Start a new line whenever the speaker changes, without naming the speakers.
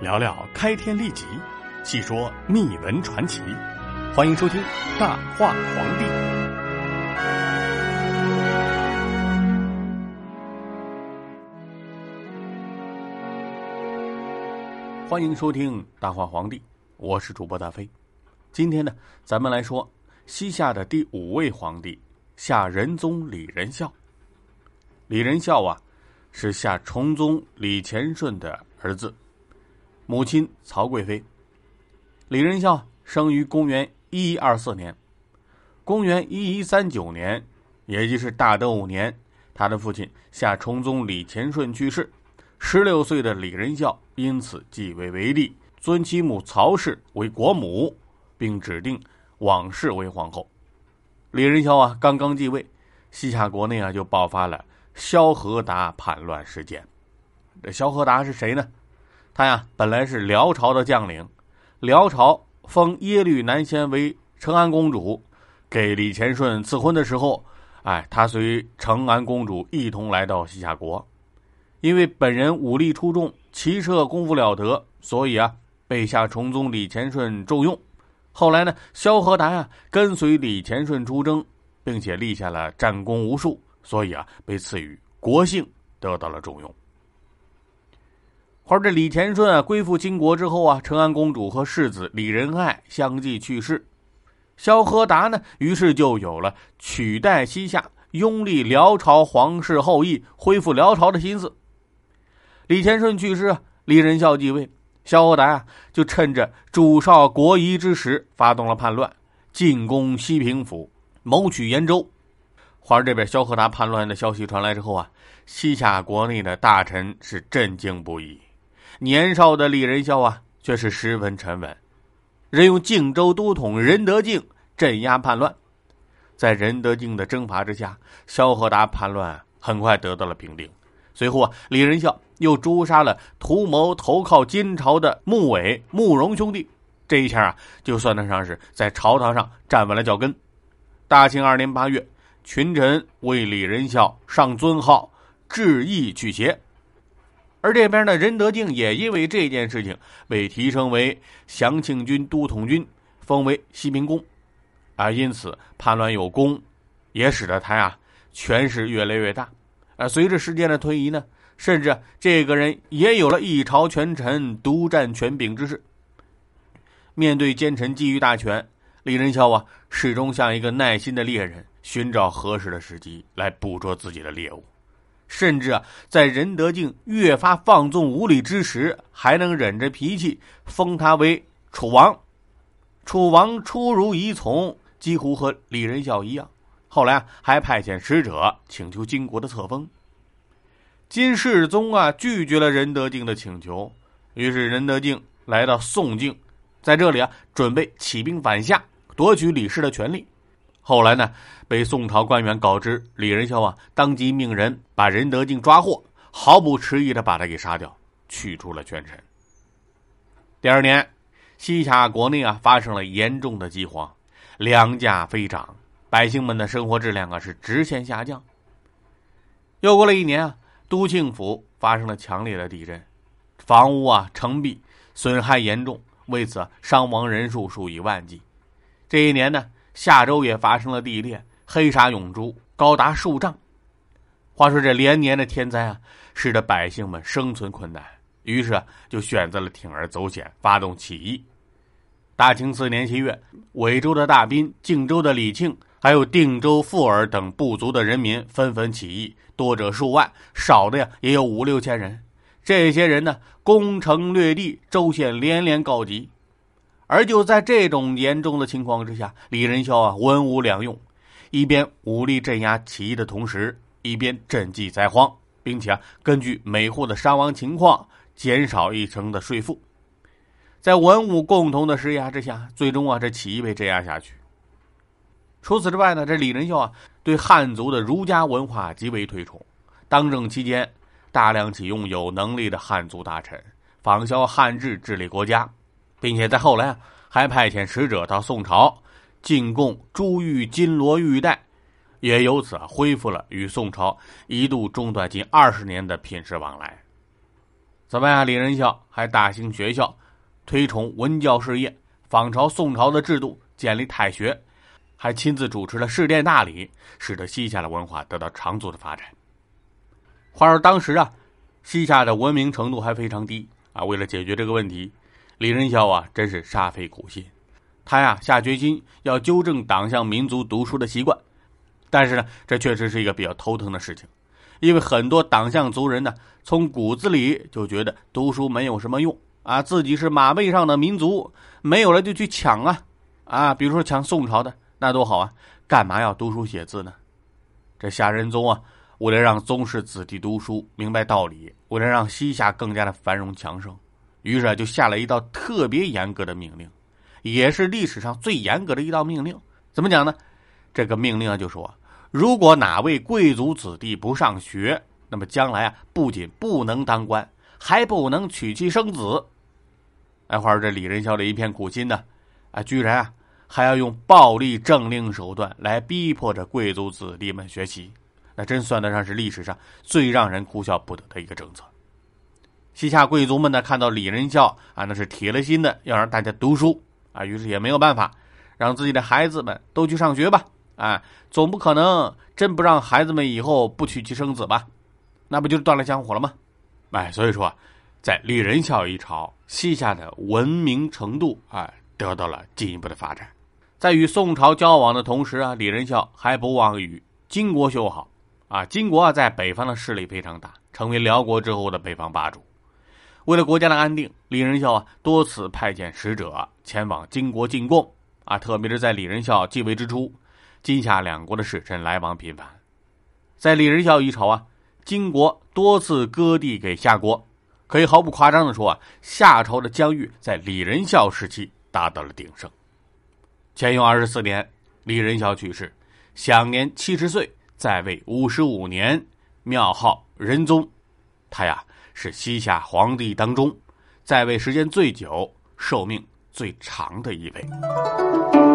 聊聊开天立即，细说秘闻传奇。欢迎收听《大话皇帝》。欢迎收听《大话皇帝》，我是主播大飞。今天呢，咱们来说西夏的第五位皇帝夏仁宗李仁孝。李仁孝啊，是夏崇宗李乾顺的儿子，母亲曹贵妃。李仁孝生于公元一一二四年，公元一一三九年，也就是大德五年，他的父亲夏崇宗李乾顺去世。十六岁的李仁孝因此继位为帝，尊其母曹氏为国母，并指定王氏为皇后。李仁孝啊，刚刚继位，西夏国内啊就爆发了萧何达叛乱事件。这萧何达是谁呢？他呀本来是辽朝的将领，辽朝封耶律南仙为成安公主，给李乾顺赐婚的时候，哎，他随成安公主一同来到西夏国。因为本人武力出众，骑射功夫了得，所以啊，被夏崇宗李乾顺重用。后来呢，萧何达呀跟随李乾顺出征，并且立下了战功无数，所以啊，被赐予国姓，得到了重用。话这李乾顺啊归附金国之后啊，成安公主和世子李仁爱相继去世，萧何达呢，于是就有了取代西夏、拥立辽朝皇室后裔、恢复辽朝的心思。李乾顺去世，李仁孝继位，萧何达啊就趁着主少国疑之时，发动了叛乱，进攻西平府，谋取延州。话说这边萧何达叛乱的消息传来之后啊，西夏国内的大臣是震惊不已。年少的李仁孝啊，却是十分沉稳，任用荆州都统任德敬镇压叛乱。在任德敬的征伐之下，萧何达叛乱很快得到了平定。随后啊，李仁孝又诛杀了图谋投靠金朝的穆伟、慕容兄弟，这一下啊，就算得上是在朝堂上站稳了脚跟。大庆二年八月，群臣为李仁孝上尊号，致意去邪。而这边呢，任德敬也因为这件事情被提升为祥庆军都统军，封为西平公，啊，因此叛乱有功，也使得他呀权势越来越大。啊，随着时间的推移呢，甚至这个人也有了一朝权臣独占权柄之势。面对奸臣觊觎大权，李仁孝啊，始终像一个耐心的猎人，寻找合适的时机来捕捉自己的猎物。甚至啊，在任德敬越发放纵无礼之时，还能忍着脾气封他为楚王。楚王出如仪从，几乎和李仁孝一样。后来啊，还派遣使者请求金国的册封。金世宗啊拒绝了任德敬的请求，于是任德敬来到宋境，在这里啊准备起兵反夏，夺取李氏的权利。后来呢，被宋朝官员告知，李仁孝啊当即命人把任德敬抓获，毫不迟疑的把他给杀掉，去除了权臣。第二年，西夏国内啊发生了严重的饥荒，粮价飞涨。百姓们的生活质量啊是直线下降。又过了一年啊，都庆府发生了强烈的地震，房屋啊、城壁损害严重，为此伤亡人数数以万计。这一年呢，夏州也发生了地裂，黑沙涌出，高达数丈。话说这连年的天灾啊，使得百姓们生存困难，于是就选择了铤而走险，发动起义。大清四年七月，尾州的大斌、靖州的李庆。还有定州、富尔等部族的人民纷纷起义，多者数万，少的呀也有五六千人。这些人呢，攻城略地，州县连连告急。而就在这种严重的情况之下，李仁孝啊，文武两用，一边武力镇压起义的同时，一边赈济灾荒，并且啊，根据每户的伤亡情况，减少一成的税赋。在文武共同的施压之下，最终啊，这起义被镇压下去。除此之外呢，这李仁孝啊，对汉族的儒家文化极为推崇。当政期间，大量启用有能力的汉族大臣，仿效汉制治理国家，并且在后来啊，还派遣使者到宋朝进贡珠玉、金罗玉带，也由此啊恢复了与宋朝一度中断近二十年的品食往来。此外啊，李仁孝还大兴学校，推崇文教事业，仿朝宋朝的制度建立太学，还亲自主持了试殿大礼，使得西夏的文化得到长足的发展。话说当时啊，西夏的文明程度还非常低啊。为了解决这个问题，李仁孝啊真是煞费苦心，他呀下决心要纠正党项民族读书的习惯。但是呢，这确实是一个比较头疼的事情。因为很多党项族人呢，从骨子里就觉得读书没有什么用啊，自己是马背上的民族，没有了就去抢啊啊！比如说抢宋朝的，那多好啊，干嘛要读书写字呢？这夏仁宗啊，为了让宗室子弟读书明白道理，为了让西夏更加的繁荣强盛，于是就下了一道特别严格的命令，也是历史上最严格的一道命令。怎么讲呢？这个命令啊，就说。如果哪位贵族子弟不上学，那么将来啊，不仅不能当官，还不能娶妻生子。哎，话说这李仁孝的一片苦心呢，啊，居然啊还要用暴力政令手段来逼迫着贵族子弟们学习，那真算得上是历史上最让人哭笑不得的一个政策。西夏贵族们呢，看到李仁孝啊，那是铁了心的要让大家读书啊，于是也没有办法，让自己的孩子们都去上学吧。啊，总不可能真不让孩子们以后不娶妻生子吧？那不就断了香火了吗？哎，所以说，在李仁孝一朝，西夏的文明程度啊得到了进一步的发展。在与宋朝交往的同时啊，李仁孝还不忘与金国修好。啊，金国啊在北方的势力非常大，成为辽国之后的北方霸主。为了国家的安定，李仁孝啊多次派遣使者前往金国进贡。啊，特别是在李仁孝继位之初。金夏两国的使臣来往频繁，在李仁孝一朝啊，金国多次割地给夏国，可以毫不夸张的说啊，夏朝的疆域在李仁孝时期达到了鼎盛。乾隆二十四年，李仁孝去世，享年七十岁，在位五十五年，庙号仁宗。他呀是西夏皇帝当中在位时间最久、寿命最长的一位。